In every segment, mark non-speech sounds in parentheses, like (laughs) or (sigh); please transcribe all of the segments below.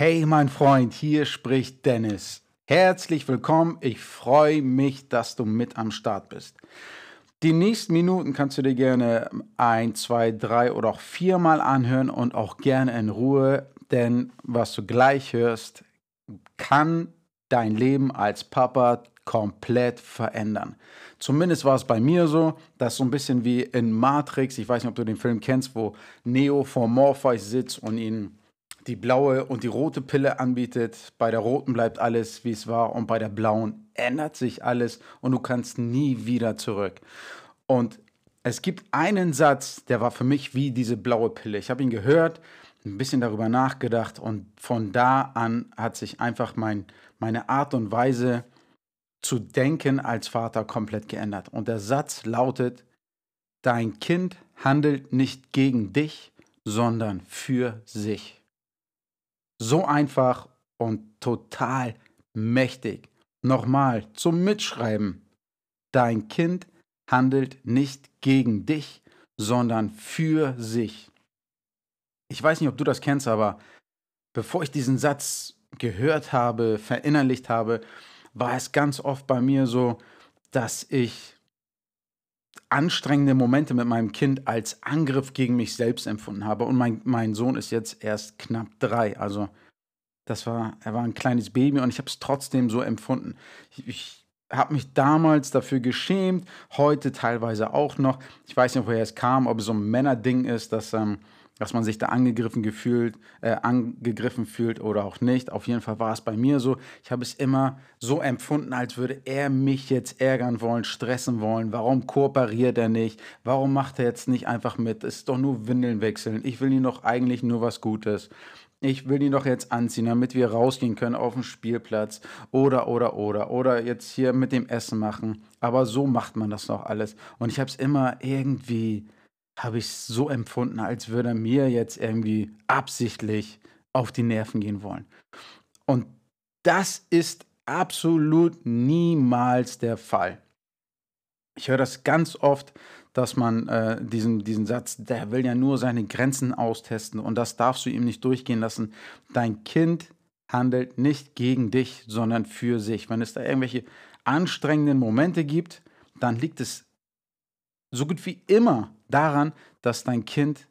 Hey mein Freund, hier spricht Dennis. Herzlich willkommen, ich freue mich, dass du mit am Start bist. Die nächsten Minuten kannst du dir gerne ein, zwei, drei oder auch viermal anhören und auch gerne in Ruhe, denn was du gleich hörst, kann dein Leben als Papa komplett verändern. Zumindest war es bei mir so, dass so ein bisschen wie in Matrix, ich weiß nicht, ob du den Film kennst, wo Neo vor Morpheus sitzt und ihn die blaue und die rote Pille anbietet. Bei der roten bleibt alles, wie es war, und bei der blauen ändert sich alles und du kannst nie wieder zurück. Und es gibt einen Satz, der war für mich wie diese blaue Pille. Ich habe ihn gehört, ein bisschen darüber nachgedacht und von da an hat sich einfach mein, meine Art und Weise zu denken als Vater komplett geändert. Und der Satz lautet, dein Kind handelt nicht gegen dich, sondern für sich. So einfach und total mächtig. Nochmal zum Mitschreiben. Dein Kind handelt nicht gegen dich, sondern für sich. Ich weiß nicht, ob du das kennst, aber bevor ich diesen Satz gehört habe, verinnerlicht habe, war es ganz oft bei mir so, dass ich anstrengende Momente mit meinem Kind als Angriff gegen mich selbst empfunden habe. Und mein, mein Sohn ist jetzt erst knapp drei. Also das war, er war ein kleines Baby und ich habe es trotzdem so empfunden. Ich, ich habe mich damals dafür geschämt, heute teilweise auch noch. Ich weiß nicht, woher es kam, ob es so ein Männerding ist, dass ähm, dass man sich da angegriffen gefühlt, äh, angegriffen fühlt oder auch nicht. Auf jeden Fall war es bei mir so. Ich habe es immer so empfunden, als würde er mich jetzt ärgern wollen, stressen wollen. Warum kooperiert er nicht? Warum macht er jetzt nicht einfach mit? Es ist doch nur Windeln wechseln. Ich will ihm doch eigentlich nur was Gutes. Ich will ihn doch jetzt anziehen, damit wir rausgehen können auf den Spielplatz oder, oder, oder, oder jetzt hier mit dem Essen machen. Aber so macht man das doch alles. Und ich habe es immer irgendwie habe ich es so empfunden, als würde er mir jetzt irgendwie absichtlich auf die Nerven gehen wollen. Und das ist absolut niemals der Fall. Ich höre das ganz oft, dass man äh, diesen, diesen Satz, der will ja nur seine Grenzen austesten und das darfst du ihm nicht durchgehen lassen. Dein Kind handelt nicht gegen dich, sondern für sich. Wenn es da irgendwelche anstrengenden Momente gibt, dann liegt es so gut wie immer daran, dass dein Kind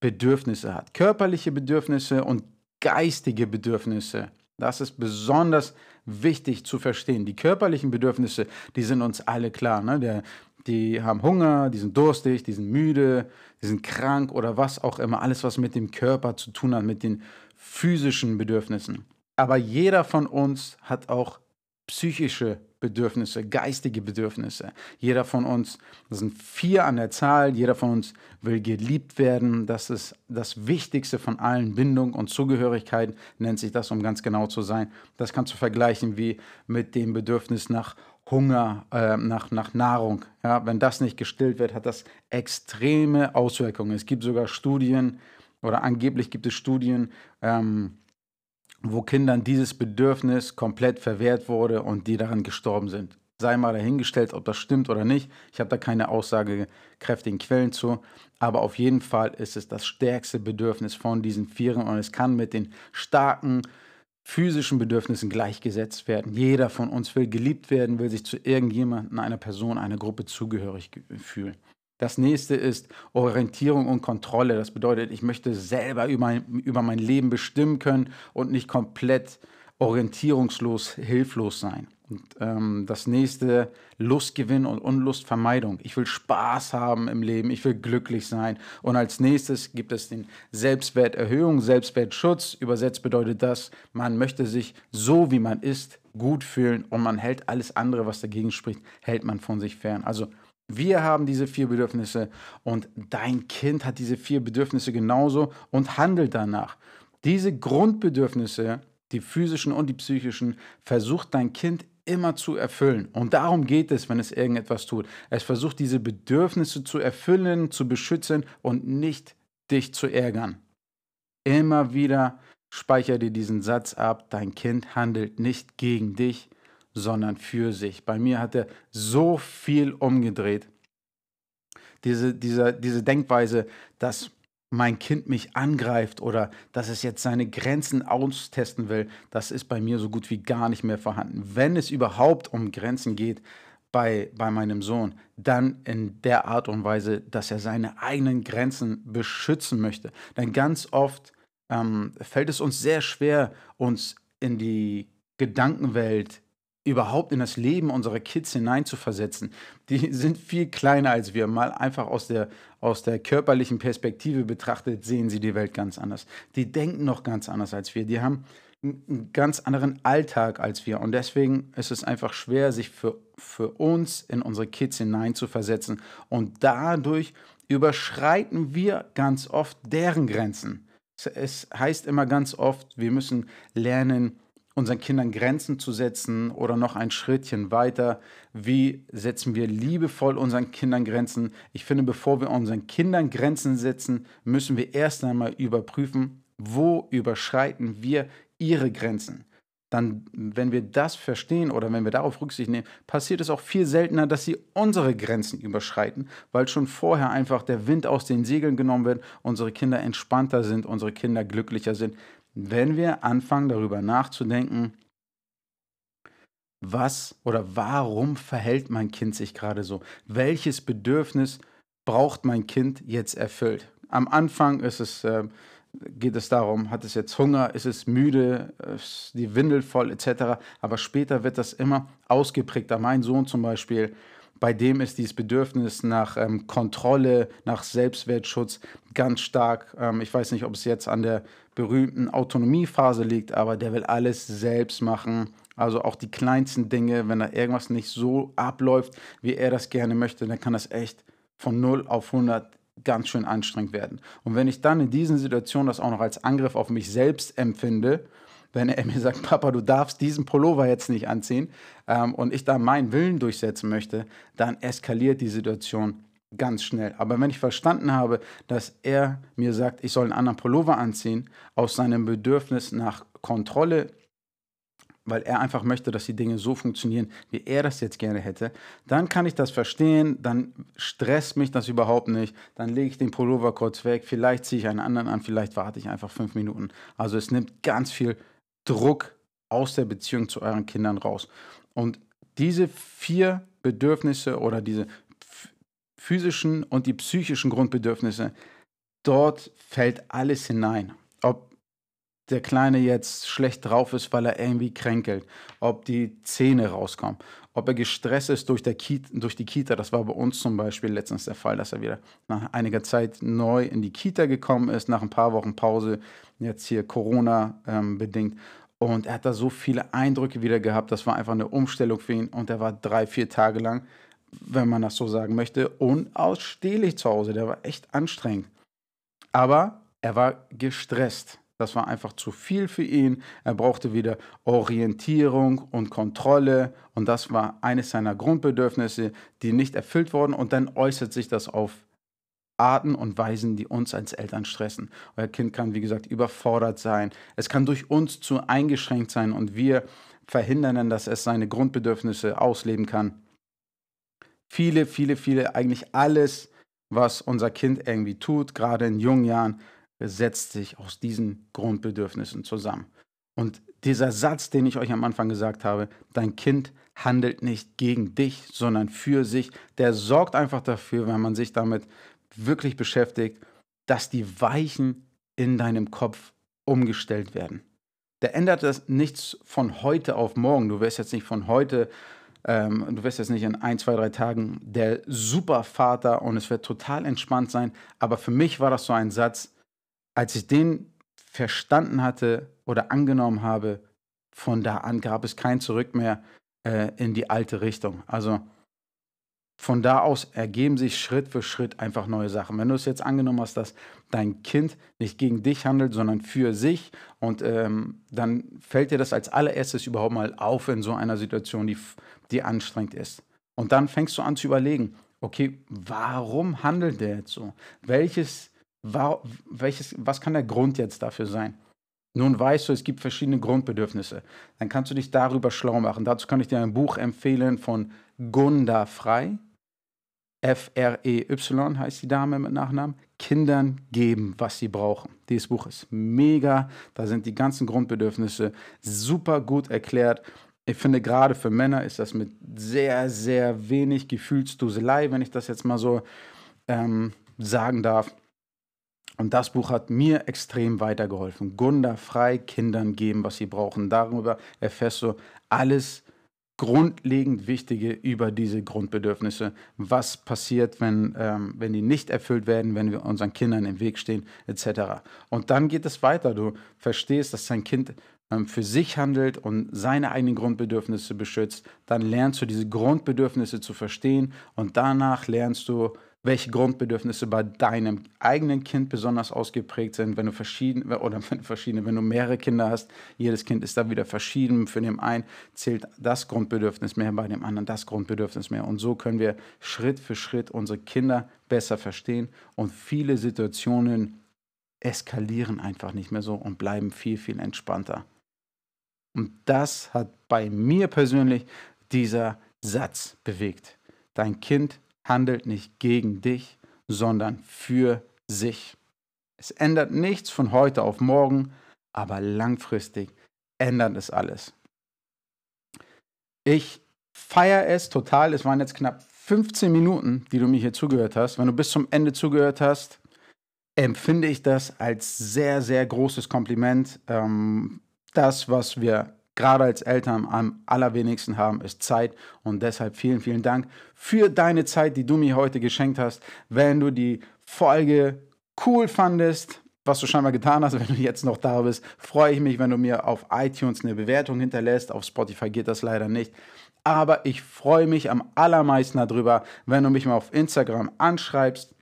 Bedürfnisse hat. Körperliche Bedürfnisse und geistige Bedürfnisse. Das ist besonders wichtig zu verstehen. Die körperlichen Bedürfnisse, die sind uns alle klar. Ne? Der, die haben Hunger, die sind durstig, die sind müde, die sind krank oder was auch immer. Alles, was mit dem Körper zu tun hat, mit den physischen Bedürfnissen. Aber jeder von uns hat auch psychische Bedürfnisse, geistige Bedürfnisse. Jeder von uns, das sind vier an der Zahl, jeder von uns will geliebt werden. Das ist das Wichtigste von allen. Bindung und Zugehörigkeit nennt sich das, um ganz genau zu sein. Das kannst du vergleichen wie mit dem Bedürfnis nach Hunger, äh, nach, nach Nahrung. Ja, wenn das nicht gestillt wird, hat das extreme Auswirkungen. Es gibt sogar Studien, oder angeblich gibt es Studien, ähm, wo Kindern dieses Bedürfnis komplett verwehrt wurde und die daran gestorben sind. Sei mal dahingestellt, ob das stimmt oder nicht. Ich habe da keine aussagekräftigen Quellen zu. Aber auf jeden Fall ist es das stärkste Bedürfnis von diesen Vieren und es kann mit den starken physischen Bedürfnissen gleichgesetzt werden. Jeder von uns will geliebt werden, will sich zu irgendjemandem, einer Person, einer Gruppe zugehörig fühlen. Das nächste ist Orientierung und Kontrolle. Das bedeutet, ich möchte selber über mein, über mein Leben bestimmen können und nicht komplett orientierungslos, hilflos sein. Und, ähm, das nächste Lustgewinn und Unlustvermeidung. Ich will Spaß haben im Leben, ich will glücklich sein. Und als nächstes gibt es den Selbstwerterhöhung, Selbstwertschutz. Übersetzt bedeutet das, man möchte sich so, wie man ist, gut fühlen und man hält alles andere, was dagegen spricht, hält man von sich fern. Also wir haben diese vier Bedürfnisse und dein Kind hat diese vier Bedürfnisse genauso und handelt danach. Diese Grundbedürfnisse, die physischen und die psychischen, versucht dein Kind immer zu erfüllen. Und darum geht es, wenn es irgendetwas tut. Es versucht diese Bedürfnisse zu erfüllen, zu beschützen und nicht dich zu ärgern. Immer wieder speicher dir diesen Satz ab, dein Kind handelt nicht gegen dich, sondern für sich. Bei mir hat er so viel umgedreht. Diese, diese, diese Denkweise, dass mein Kind mich angreift oder dass es jetzt seine Grenzen austesten will, das ist bei mir so gut wie gar nicht mehr vorhanden. Wenn es überhaupt um Grenzen geht bei, bei meinem Sohn, dann in der Art und Weise, dass er seine eigenen Grenzen beschützen möchte. Denn ganz oft ähm, fällt es uns sehr schwer, uns in die Gedankenwelt überhaupt in das Leben unserer Kids hineinzuversetzen. Die (laughs) sind viel kleiner als wir. Mal einfach aus der, aus der körperlichen Perspektive betrachtet, sehen sie die Welt ganz anders. Die denken noch ganz anders als wir. Die haben einen ganz anderen Alltag als wir. Und deswegen ist es einfach schwer, sich für, für uns in unsere Kids hineinzuversetzen. Und dadurch überschreiten wir ganz oft deren Grenzen. Es heißt immer ganz oft, wir müssen lernen, unseren Kindern Grenzen zu setzen oder noch ein Schrittchen weiter. Wie setzen wir liebevoll unseren Kindern Grenzen? Ich finde, bevor wir unseren Kindern Grenzen setzen, müssen wir erst einmal überprüfen, wo überschreiten wir ihre Grenzen. Dann, wenn wir das verstehen oder wenn wir darauf Rücksicht nehmen, passiert es auch viel seltener, dass sie unsere Grenzen überschreiten, weil schon vorher einfach der Wind aus den Segeln genommen wird, unsere Kinder entspannter sind, unsere Kinder glücklicher sind wenn wir anfangen darüber nachzudenken, was oder warum verhält mein Kind sich gerade so? Welches Bedürfnis braucht mein Kind jetzt erfüllt? Am Anfang ist es, äh, geht es darum, hat es jetzt Hunger, ist es müde, ist die Windel voll etc. Aber später wird das immer ausgeprägter. Mein Sohn zum Beispiel, bei dem ist dieses Bedürfnis nach ähm, Kontrolle, nach Selbstwertschutz ganz stark. Ähm, ich weiß nicht, ob es jetzt an der berühmten Autonomiephase liegt, aber der will alles selbst machen. Also auch die kleinsten Dinge, wenn da irgendwas nicht so abläuft, wie er das gerne möchte, dann kann das echt von 0 auf 100 ganz schön anstrengend werden. Und wenn ich dann in diesen Situationen das auch noch als Angriff auf mich selbst empfinde, wenn er mir sagt, (laughs) Papa, du darfst diesen Pullover jetzt nicht anziehen ähm, und ich da meinen Willen durchsetzen möchte, dann eskaliert die Situation ganz schnell. Aber wenn ich verstanden habe, dass er mir sagt, ich soll einen anderen Pullover anziehen, aus seinem Bedürfnis nach Kontrolle, weil er einfach möchte, dass die Dinge so funktionieren, wie er das jetzt gerne hätte, dann kann ich das verstehen, dann stresst mich das überhaupt nicht, dann lege ich den Pullover kurz weg, vielleicht ziehe ich einen anderen an, vielleicht warte ich einfach fünf Minuten. Also es nimmt ganz viel Druck aus der Beziehung zu euren Kindern raus. Und diese vier Bedürfnisse oder diese physischen und die psychischen Grundbedürfnisse, dort fällt alles hinein. Ob der Kleine jetzt schlecht drauf ist, weil er irgendwie kränkelt, ob die Zähne rauskommen, ob er gestresst ist durch, der Kita, durch die Kita. Das war bei uns zum Beispiel letztens der Fall, dass er wieder nach einiger Zeit neu in die Kita gekommen ist, nach ein paar Wochen Pause, jetzt hier Corona ähm, bedingt. Und er hat da so viele Eindrücke wieder gehabt. Das war einfach eine Umstellung für ihn. Und er war drei, vier Tage lang wenn man das so sagen möchte, unausstehlich zu Hause. Der war echt anstrengend. Aber er war gestresst. Das war einfach zu viel für ihn. Er brauchte wieder Orientierung und Kontrolle. Und das war eines seiner Grundbedürfnisse, die nicht erfüllt wurden. Und dann äußert sich das auf Arten und Weisen, die uns als Eltern stressen. Euer Kind kann, wie gesagt, überfordert sein. Es kann durch uns zu eingeschränkt sein und wir verhindern dann, dass es seine Grundbedürfnisse ausleben kann viele, viele, viele, eigentlich alles, was unser Kind irgendwie tut, gerade in jungen Jahren, setzt sich aus diesen Grundbedürfnissen zusammen. Und dieser Satz, den ich euch am Anfang gesagt habe, dein Kind handelt nicht gegen dich, sondern für sich, der sorgt einfach dafür, wenn man sich damit wirklich beschäftigt, dass die Weichen in deinem Kopf umgestellt werden. Der ändert das nichts von heute auf morgen. Du wirst jetzt nicht von heute ähm, du wirst jetzt nicht in ein, zwei, drei Tagen der Supervater und es wird total entspannt sein. Aber für mich war das so ein Satz, als ich den verstanden hatte oder angenommen habe, von da an gab es kein Zurück mehr äh, in die alte Richtung. Also von da aus ergeben sich Schritt für Schritt einfach neue Sachen. Wenn du es jetzt angenommen hast, dass dein Kind nicht gegen dich handelt, sondern für sich, und ähm, dann fällt dir das als allererstes überhaupt mal auf in so einer Situation, die, die anstrengend ist. Und dann fängst du an zu überlegen, okay, warum handelt der jetzt so? Welches, war, welches, was kann der Grund jetzt dafür sein? Nun weißt du, es gibt verschiedene Grundbedürfnisse. Dann kannst du dich darüber schlau machen. Dazu kann ich dir ein Buch empfehlen von Gunda Frei. F-R-E-Y heißt die Dame mit Nachnamen. Kindern geben, was sie brauchen. Dieses Buch ist mega. Da sind die ganzen Grundbedürfnisse super gut erklärt. Ich finde, gerade für Männer ist das mit sehr, sehr wenig Gefühlsduselei, wenn ich das jetzt mal so ähm, sagen darf. Und das Buch hat mir extrem weitergeholfen. Gunda frei Kindern geben, was sie brauchen. Darüber erfährst du alles grundlegend Wichtige über diese Grundbedürfnisse. Was passiert, wenn, ähm, wenn die nicht erfüllt werden, wenn wir unseren Kindern im Weg stehen, etc. Und dann geht es weiter. Du verstehst, dass dein Kind ähm, für sich handelt und seine eigenen Grundbedürfnisse beschützt. Dann lernst du diese Grundbedürfnisse zu verstehen und danach lernst du, welche Grundbedürfnisse bei deinem eigenen Kind besonders ausgeprägt sind, wenn du verschiedene oder (laughs) verschiedene, wenn du mehrere Kinder hast, jedes Kind ist da wieder verschieden. Für den einen zählt das Grundbedürfnis mehr, bei dem anderen das Grundbedürfnis mehr. Und so können wir Schritt für Schritt unsere Kinder besser verstehen und viele Situationen eskalieren einfach nicht mehr so und bleiben viel, viel entspannter. Und das hat bei mir persönlich dieser Satz bewegt. Dein Kind handelt nicht gegen dich, sondern für sich. Es ändert nichts von heute auf morgen, aber langfristig ändert es alles. Ich feiere es total. Es waren jetzt knapp 15 Minuten, die du mir hier zugehört hast. Wenn du bis zum Ende zugehört hast, empfinde ich das als sehr, sehr großes Kompliment. Ähm, das, was wir gerade als Eltern am allerwenigsten haben, ist Zeit. Und deshalb vielen, vielen Dank für deine Zeit, die du mir heute geschenkt hast. Wenn du die Folge cool fandest, was du scheinbar getan hast, (laughs) wenn du jetzt noch da bist, freue ich mich, wenn du mir auf iTunes eine Bewertung hinterlässt. Auf Spotify geht das leider nicht. Aber ich freue mich am allermeisten darüber, wenn du mich mal auf Instagram anschreibst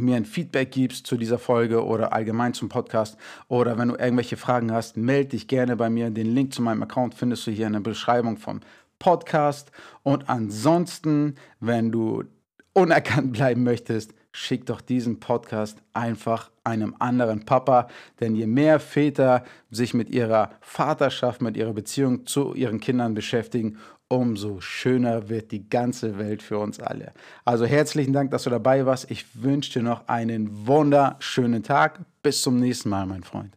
mir ein Feedback gibst zu dieser Folge oder allgemein zum Podcast oder wenn du irgendwelche Fragen hast, melde dich gerne bei mir. Den Link zu meinem Account findest du hier in der Beschreibung vom Podcast. Und ansonsten, wenn du unerkannt bleiben möchtest, schick doch diesen Podcast einfach einem anderen Papa. Denn je mehr Väter sich mit ihrer Vaterschaft, mit ihrer Beziehung zu ihren Kindern beschäftigen, umso schöner wird die ganze Welt für uns alle. Also herzlichen Dank, dass du dabei warst. Ich wünsche dir noch einen wunderschönen Tag. Bis zum nächsten Mal, mein Freund.